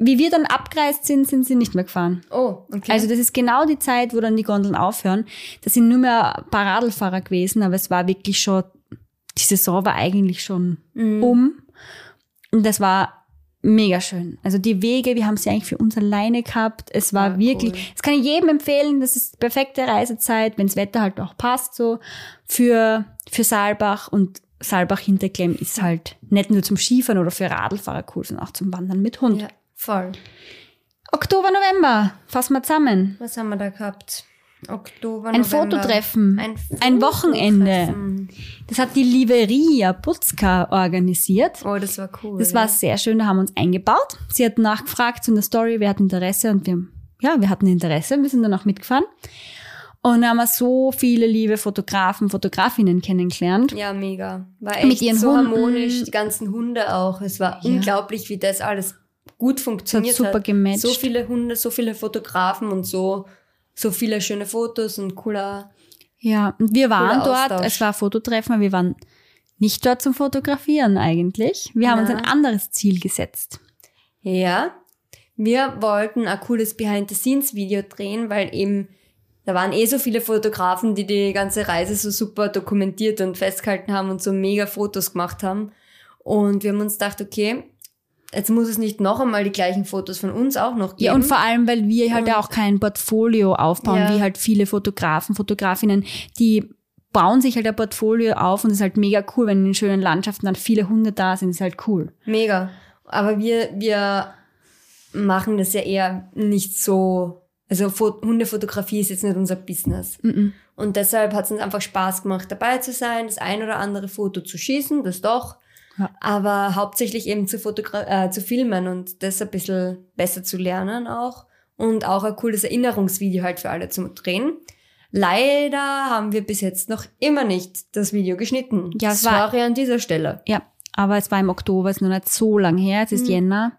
Wie wir dann abgereist sind, sind sie nicht mehr gefahren. Oh, okay. Also das ist genau die Zeit, wo dann die Gondeln aufhören. Das sind nur mehr ein paar Radlfahrer gewesen, aber es war wirklich schon, die Saison war eigentlich schon um. Und das war mega schön. Also die Wege, wir haben sie eigentlich für uns alleine gehabt. Es war Ah, wirklich, cool. das kann ich jedem empfehlen. Das ist die perfekte Reisezeit, wenn das Wetter halt auch passt so für, für Saalbach und Saalbach Hinterklemm ist halt nicht nur zum Skifahren oder für Radlfahrer cool, sondern auch zum Wandern mit Hund. ja, voll. Oktober, November, fassen wir zusammen. Was haben wir da gehabt? Oktober, Ein November. Fototreffen. Ein, Ein Wochenende. Das hat die Liveria Putzka organisiert. Oh, das war cool. Das ja. war sehr schön, da haben wir uns eingebaut. Sie hat nachgefragt zu einer Story, wer hat Interesse und wir, ja, wir hatten Interesse, wir sind dann auch mitgefahren. Und da haben wir so viele liebe Fotografen, Fotografinnen kennengelernt. Ja, mega. War echt Mit ihren so Hunden. harmonisch, die ganzen Hunde auch. Es war Ja. unglaublich, wie das alles gut funktioniert super hat. gematcht. So viele Hunde, so viele Fotografen und so, so viele schöne Fotos und cooler. Ja, und wir waren dort, Austausch. es war ein Fototreffen, wir waren nicht dort zum Fotografieren eigentlich. Wir haben uns Na. ein anderes Ziel gesetzt. Ja, wir wollten ein cooles Behind-the-Scenes-Video drehen, weil eben da waren eh so viele Fotografen, die die ganze Reise so super dokumentiert und festgehalten haben und so mega Fotos gemacht haben. Und wir haben uns gedacht, okay, jetzt muss es nicht noch einmal die gleichen Fotos von uns auch noch geben. Ja, und vor allem, weil wir halt Und- auch kein Portfolio aufbauen, Ja. wie halt viele Fotografen, Fotografinnen, die bauen sich halt ein Portfolio auf und es ist halt mega cool, wenn in schönen Landschaften dann viele Hunde da sind, ist halt cool. Mega. Aber wir, wir machen das ja eher nicht so. Also Fo- Hundefotografie ist jetzt nicht unser Business. Mhm. Und deshalb hat es uns einfach Spaß gemacht, dabei zu sein, das ein oder andere Foto zu schießen, das doch. Ja. Aber hauptsächlich eben zu, fotogra äh, zu filmen und das ein bisschen besser zu lernen auch. Und auch ein cooles Erinnerungsvideo halt für alle zu drehen. Leider haben wir bis jetzt noch immer nicht das Video geschnitten. Ja, es war- an dieser Stelle. Ja, aber es war im Oktober, ist noch nicht so lang her, es ist Mhm. Jänner.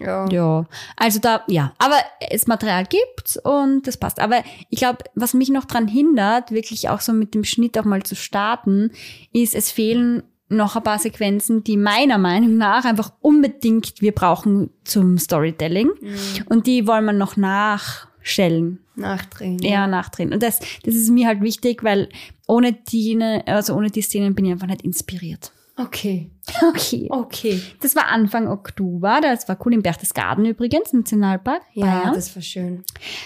Ja. Ja, also da, ja, aber das Material gibt's und das passt. Aber ich glaube, was mich noch dran hindert, wirklich auch so mit dem Schnitt auch mal zu starten, ist, es fehlen noch ein paar Sequenzen, die meiner Meinung nach einfach unbedingt wir brauchen zum Storytelling. Und die wollen wir noch nachstellen, Nachdrehen. eher nachdrehen. Und das, das ist mir halt wichtig, weil ohne die, also ohne die Szenen bin ich einfach nicht inspiriert. Okay. Okay. Okay. Das war Anfang Oktober. Das war cool in Berchtesgaden übrigens, Nationalpark. Ja, Bayern. das war schön.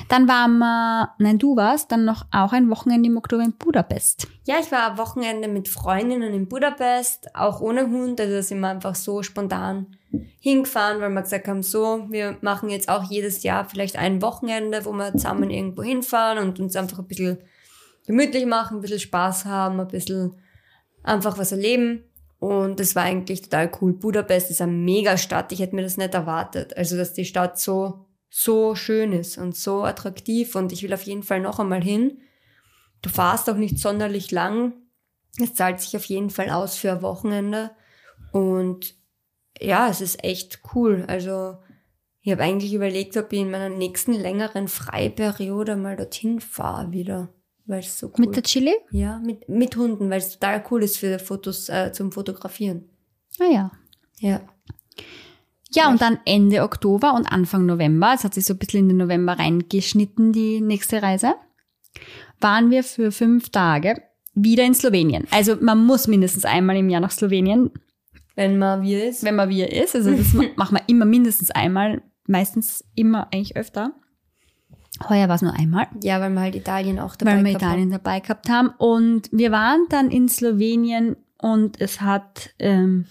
Dann waren wir, nein, du warst dann noch auch ein Wochenende im Oktober in Budapest. Ja, ich war am Wochenende mit Freundinnen in Budapest, auch ohne Hund. Also da sind wir einfach so spontan hingefahren, weil wir gesagt haben, so, wir machen jetzt auch jedes Jahr vielleicht ein Wochenende, wo wir zusammen irgendwo hinfahren und uns einfach ein bisschen gemütlich machen, ein bisschen Spaß haben, ein bisschen einfach was erleben. Und das war eigentlich total cool. Budapest ist eine Mega-Stadt. Ich hätte mir das nicht erwartet. Also, dass die Stadt so, so schön ist und so attraktiv. Und ich will auf jeden Fall noch einmal hin. Du fahrst auch nicht sonderlich lang. Es zahlt sich auf jeden Fall aus für ein Wochenende. Und ja, es ist echt cool. Also, ich habe eigentlich überlegt, ob ich in meiner nächsten längeren Freiperiode mal dorthin fahre wieder. Weil so cool Mit der Chili? ja, mit, mit Hunden, weil es total cool ist für Fotos äh, zum Fotografieren. Ah ja. Ja. Ja, und dann Ende Oktober und Anfang November, es hat sich so ein bisschen in den November reingeschnitten, die nächste Reise, waren wir für fünf Tage wieder in Slowenien. Also man muss mindestens einmal im Jahr nach Slowenien, Wenn man wie ist. wenn man wir ist. Also das ma- machen wir immer mindestens einmal, meistens immer eigentlich öfter. Heuer war es nur einmal. Ja, weil wir halt Italien auch dabei weil wir gehabt Italien dabei gehabt haben. Und wir waren dann in Slowenien und es hat ähm,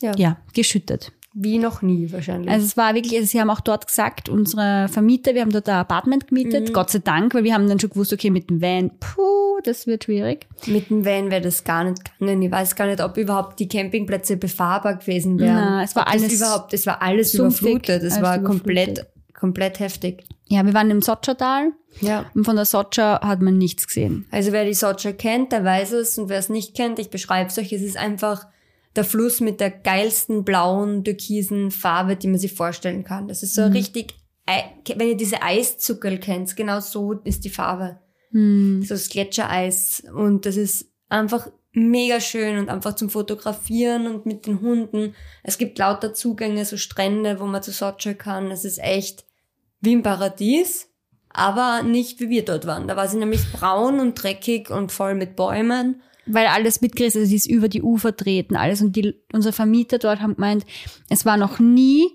Ja. ja, geschüttet. haben. Wie noch nie wahrscheinlich. Also es war wirklich, also sie haben auch dort gesagt, unsere Vermieter, wir haben dort ein Apartment gemietet, Gott sei Dank, weil wir haben dann schon gewusst, okay, mit dem Van, puh, das wird schwierig. mit dem Van wäre das gar nicht gegangen. Ich weiß gar nicht, ob überhaupt die Campingplätze befahrbar gewesen wären. Na, es war Ob alles überhaupt, es war alles sumpfig, überflutet. Es alles war überflutet. komplett, komplett heftig. Ja, wir waren im Sotschertal Ja. und von der Sotscher hat man nichts gesehen. Also wer die Socha kennt, der weiß es und wer es nicht kennt, ich beschreibe es euch, es ist einfach der Fluss mit der geilsten blauen, türkisen Farbe, die man sich vorstellen kann. Das ist so richtig, Ei- wenn ihr diese Eiszuckerl kennt, genau so ist die Farbe. Hm. So das Gletschereis und das ist einfach mega schön und einfach zum Fotografieren und mit den Hunden. Es gibt lauter Zugänge, so Strände, wo man zu Socha kann. Es ist echt wie im Paradies, aber nicht wie wir dort waren. Da war sie nämlich braun und dreckig und voll mit Bäumen. Weil alles mitgerissen, also sie ist über die Ufer treten, alles. Und die, unsere Vermieter dort haben gemeint, es war noch nie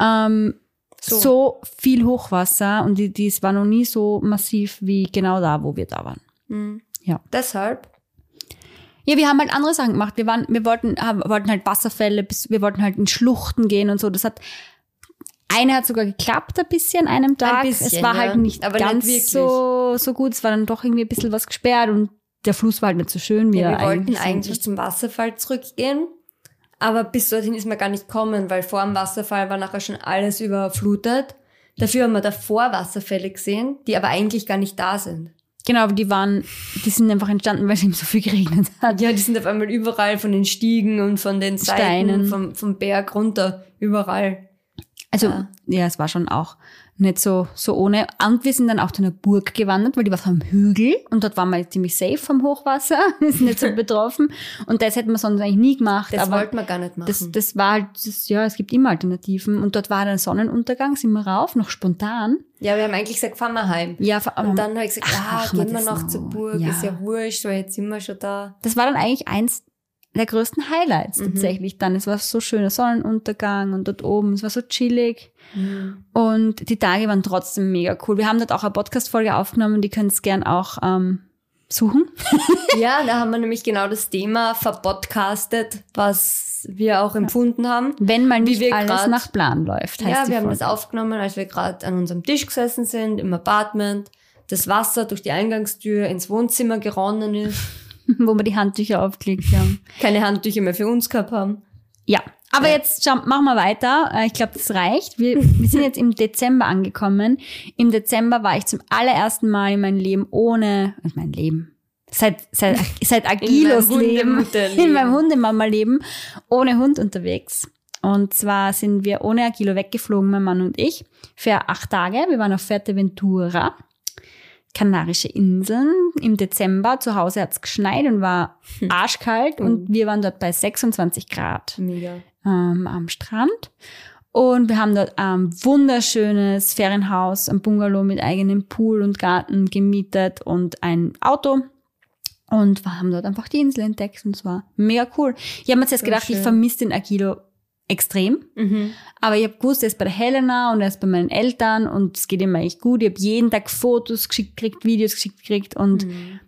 ähm, So. so. viel Hochwasser und die, die, es war noch nie so massiv wie genau da, wo wir da waren. Mhm. Ja. Deshalb. Ja, wir haben halt andere Sachen gemacht. Wir waren, wir wollten, haben, wollten halt Wasserfälle, bis, wir wollten halt in Schluchten gehen und so. Das hat, eine hat sogar geklappt ein bisschen an einem Tag. bisschen, es war ja. halt nicht Aber nicht ganz wirklich. so, so gut. Es war dann doch irgendwie ein bisschen was gesperrt und der Fluss war halt nicht so schön, wie Ja, er wir wollten eigentlich eigentlich zum Wasserfall zurückgehen. Aber bis dorthin ist man gar nicht gekommen, weil vor dem Wasserfall war nachher schon alles überflutet. Dafür haben wir davor Wasserfälle gesehen, die aber eigentlich gar nicht da sind. Genau, aber die waren, die sind einfach entstanden, weil es eben so viel geregnet hat. Ja, die sind auf einmal überall von den Stiegen und von den Seiten, Steinen. vom, vom Berg runter, überall. Also, Ja. ja. es war schon auch nicht so, so ohne. Und wir sind dann auch zu einer Burg gewandert, weil die war einem Hügel und dort waren wir ziemlich safe vom Hochwasser, wir sind nicht so betroffen. Und das hätten wir sonst eigentlich nie gemacht. Das aber wollten wir gar nicht machen. das, das war halt, das, ja, es gibt immer Alternativen. Und dort war dann Sonnenuntergang, sind wir rauf, noch spontan. ja, wir haben eigentlich gesagt, fahren wir heim. Ja, allem- Und dann habe ich gesagt, Ach, ah, wir gehen wir noch noch. zur Burg, Ja. ist ja wurscht, weil jetzt sind wir schon da. das war dann eigentlich eins der größten Highlights Mhm. tatsächlich dann. Es war so schöner Sonnenuntergang und dort oben, es war so chillig. Mhm. Und die Tage waren trotzdem mega cool. Wir haben dort auch eine Podcast-Folge aufgenommen, die könnt ihr gern auch ähm, suchen. Ja, da haben wir nämlich genau das Thema verpodcastet, was wir auch empfunden haben. Wenn mal Wie nicht alles grad- nach Plan läuft. Heißt Ja, wir haben das Folge. aufgenommen, als wir gerade an unserem Tisch gesessen sind, im Apartment. Das Wasser durch die Eingangstür ins Wohnzimmer geronnen ist. Wo wir die Handtücher aufgelegt haben. Keine Handtücher mehr für uns gehabt haben. Ja, aber jetzt schau, machen wir weiter. Äh, Ich glaube, das reicht. Wir, wir sind jetzt im Dezember angekommen. Im Dezember war ich zum allerersten Mal in meinem Leben ohne, in mein Leben, seit, seit, seit Agilos meinem Leben, in meinem Hundemama-Leben, ohne Hund unterwegs. Und zwar sind wir ohne Agilo weggeflogen, mein Mann und ich, für acht Tage. Wir waren auf Fuerteventura. Kanarische Inseln im Dezember. Zu Hause hat's geschneit und war arschkalt und wir waren dort bei 26 Grad ähm, am Strand. Und wir haben dort ein wunderschönes Ferienhaus, ein Bungalow mit eigenem Pool und Garten gemietet und ein Auto. Und wir haben dort einfach die Insel entdeckt und es war mega cool. Ich habe mir jetzt So gedacht, ich schön. vermisse den Akilo extrem. Mhm. Aber ich habe gewusst, er ist bei der Helena und er ist bei meinen Eltern und es geht ihm eigentlich gut. Ich habe jeden Tag Fotos geschickt gekriegt, Videos geschickt gekriegt und Mhm.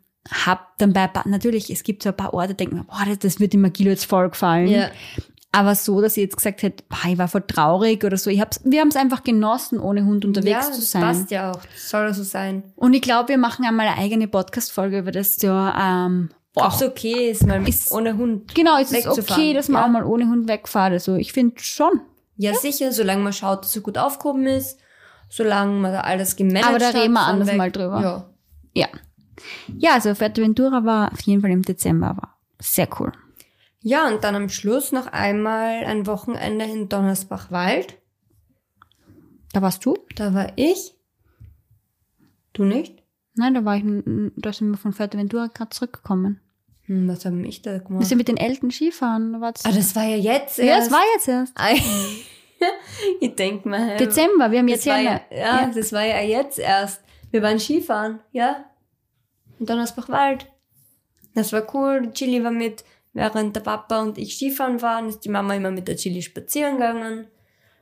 hab dann bei, ein paar- natürlich, es gibt so ein paar Orte, denke mir, boah, das, das wird dem Akilo jetzt voll gefallen. Ja. Aber so, dass ich jetzt gesagt hätte, boah, ich war voll traurig oder so. Ich hab's, wir haben es einfach genossen, ohne Hund unterwegs ja, zu das sein. passt ja auch. Das soll so sein. Und ich glaube, wir machen einmal eine eigene Podcast-Folge über das ja, ähm, auch es okay ist, mal Ist- ohne Hund. Genau, es ist okay, dass man Ja. auch mal ohne Hund wegfahrt. Also ich finde schon. Ja, sicher, solange man schaut, dass er gut aufgehoben ist, solange man da alles gemanagt hat. Aber da reden wir anders weg. mal drüber. Ja. Ja. Ja, also Fuerteventura war auf jeden Fall im Dezember, war sehr cool. ja, und dann am Schluss noch einmal ein Wochenende in Donnersbach-Wald. Da warst du? Da war ich. Du nicht? Nein, da war ich, da sind wir von Fuerteventura gerade zurückgekommen. Hm, was haben ich da gemacht? sind mit den Eltern Skifahren. War's Ah, das war ja jetzt ja, erst. es war jetzt erst. ich denk mal. Dezember, wir haben jetzt das ja, ja, ja, das war ja jetzt erst. Wir waren Skifahren, ja. In Donnersbach-Wald. Das war cool. Die Chili war mit. Während der Papa und ich Skifahren waren, ist die Mama immer mit der Chili spazieren gegangen.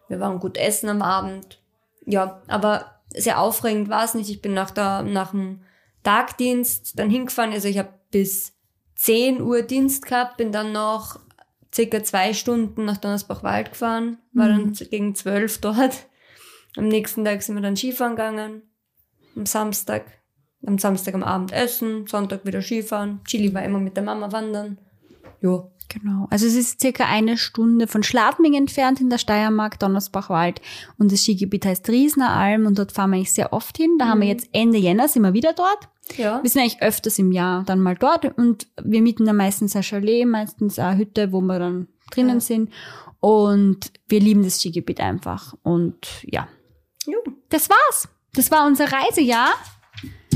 Wir waren gut essen am Abend. Ja, aber sehr aufregend war es nicht. Ich bin nach, der, nach dem Tagdienst dann hingefahren. Also ich habe bis 10 Uhr Dienst gehabt, bin dann noch circa zwei Stunden nach Donnersbach-Wald gefahren, war dann gegen 12 dort. Am nächsten Tag sind wir dann Skifahren gegangen. Am Samstag. Am Samstag am Abend essen, Sonntag wieder Skifahren. Chili war immer mit der Mama wandern. Jo. Genau. Also es ist circa eine Stunde von Schladming entfernt in der Steiermark, Donnersbachwald. Und das Skigebiet heißt Riesner Alm und dort fahren wir eigentlich sehr oft hin. Da haben wir jetzt Ende Jänner sind wir wieder dort. Ja. Wir sind eigentlich öfters im Jahr dann mal dort und wir mieten dann meistens ein Chalet, meistens eine Hütte, wo wir dann drinnen Ja. sind. Und wir lieben das Skigebiet einfach. Und ja, Jo. das war's. Das war unser Reisejahr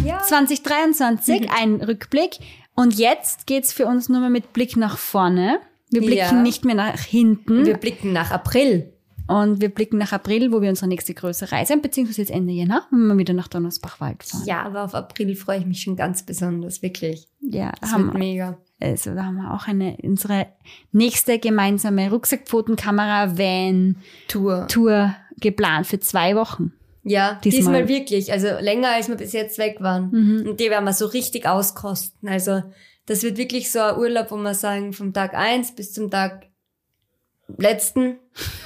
Ja. 2023, ein Rückblick. Und jetzt geht's für uns nur mehr mit Blick nach vorne. Wir blicken Ja. nicht mehr nach hinten. Wir blicken nach April. Und wir blicken nach April, wo wir unsere nächste größere Reise haben, beziehungsweise jetzt Ende Jänner, wenn wir wieder nach Donnersbachwald fahren. Ja, aber auf April freue ich mich schon ganz besonders, wirklich. Ja, Das haben wird wir. mega. Also da haben wir auch eine, unsere nächste gemeinsame Rucksackpfotenkamera-Van-Tour Tour. geplant für zwei Wochen. Ja, Diesmal. diesmal. wirklich. Also länger, als wir bis jetzt weg waren. Mhm. Und die werden wir so richtig auskosten. Also das wird wirklich so ein Urlaub, wo wir sagen, vom Tag eins bis zum Tag letzten.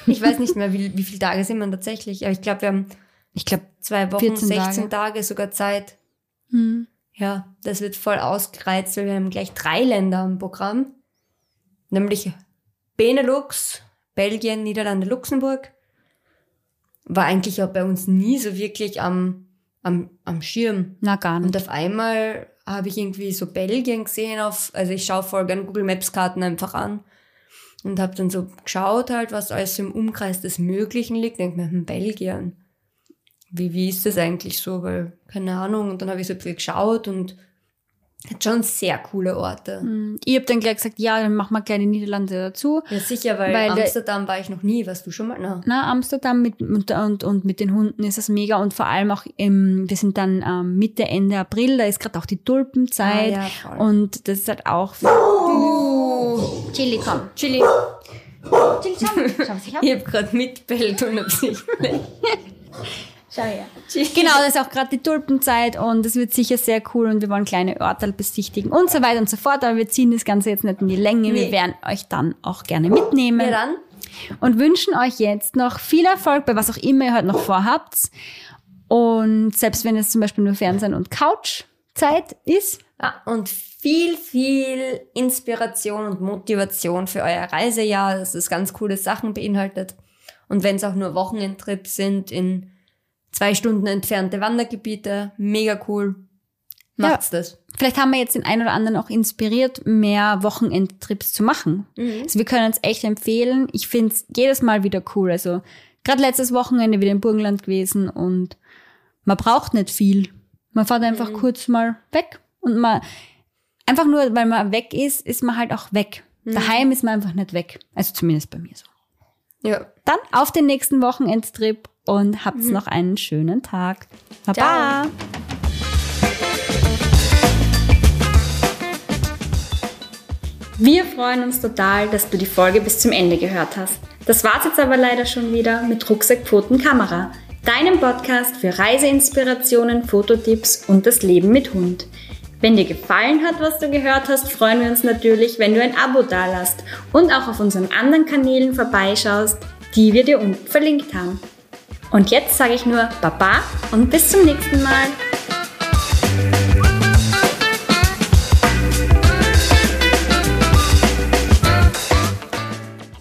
Ich weiß nicht mehr, wie, wie viele Tage sind wir tatsächlich. Aber ich glaube, wir haben Ich glaube, zwei Wochen, 14 16 Tage. sogar Zeit. Ja, das wird voll ausgereizt, weil wir haben gleich drei Länder im Programm. Nämlich Benelux, Belgien, Niederlande, Luxemburg. War eigentlich auch bei uns nie so wirklich am, am, am Schirm. na gar nicht. Und auf einmal habe ich irgendwie so Belgien gesehen auf, also ich schaue voll gerne Google Maps Karten einfach an und habe dann so geschaut halt, was alles im Umkreis des Möglichen liegt. Denk mir, hm, Belgien. Wie, wie ist das eigentlich so? Weil, keine Ahnung. Und dann habe ich so ein bisschen geschaut und hat schon sehr coole Orte. Hm, Ich habe dann gleich gesagt, ja, dann machen wir die Niederlande dazu. Ja, sicher, weil, Weil Amsterdam war ich noch nie. Warst du schon mal? Na. Na, Amsterdam mit, und, und, und mit den Hunden ist es mega und vor allem auch, im, wir sind dann ähm, Mitte, Ende April, da ist gerade auch die Tulpenzeit Ah, ja, und das ist halt auch... Chili, komm. Chili. Chili, schau, schau sich ab. Ich habe gerade mitbellt unabsichtlich. Schau her. Chili. Genau, das ist auch gerade die Tulpenzeit und es wird sicher sehr cool und wir wollen kleine Örtel besichtigen und so weiter und so fort, aber wir ziehen das Ganze jetzt nicht in die Länge. Wir Nee. werden euch dann auch gerne mitnehmen. Ja, dann. und wünschen euch jetzt noch viel Erfolg bei was auch immer ihr heute noch vorhabt. Und selbst wenn es zum Beispiel nur Fernsehen und Couchzeit ist, Ja, und viel, viel Inspiration und Motivation für euer Reisejahr, dass es ganz coole Sachen beinhaltet. Und wenn es auch nur Wochenendtrips sind in zwei Stunden entfernte Wandergebiete, mega cool. Macht's das. vielleicht haben wir jetzt den einen oder anderen auch inspiriert, mehr Wochenendtrips zu machen. Also wir können uns echt empfehlen. Ich finde es jedes Mal wieder cool. Also gerade letztes Wochenende wieder im Burgenland gewesen und man braucht nicht viel. Man fährt einfach kurz mal weg und man einfach nur, weil man weg ist, ist man halt auch weg. Daheim ist man einfach nicht weg. Also zumindest bei mir so. Ja. Dann auf den nächsten Wochenendtrip und habt noch einen schönen Tag. Baba! Wir freuen uns total, dass du die Folge bis zum Ende gehört hast. Das war's jetzt aber leider schon wieder mit Rucksack, Pfoten, Kamera, deinem Podcast für Reiseinspirationen, Fototipps und das Leben mit Hund. Wenn dir gefallen hat, was du gehört hast, freuen wir uns natürlich, wenn du ein Abo dalasst und auch auf unseren anderen Kanälen vorbeischaust, die wir dir unten verlinkt haben. Und jetzt sage ich nur Baba und bis zum nächsten Mal.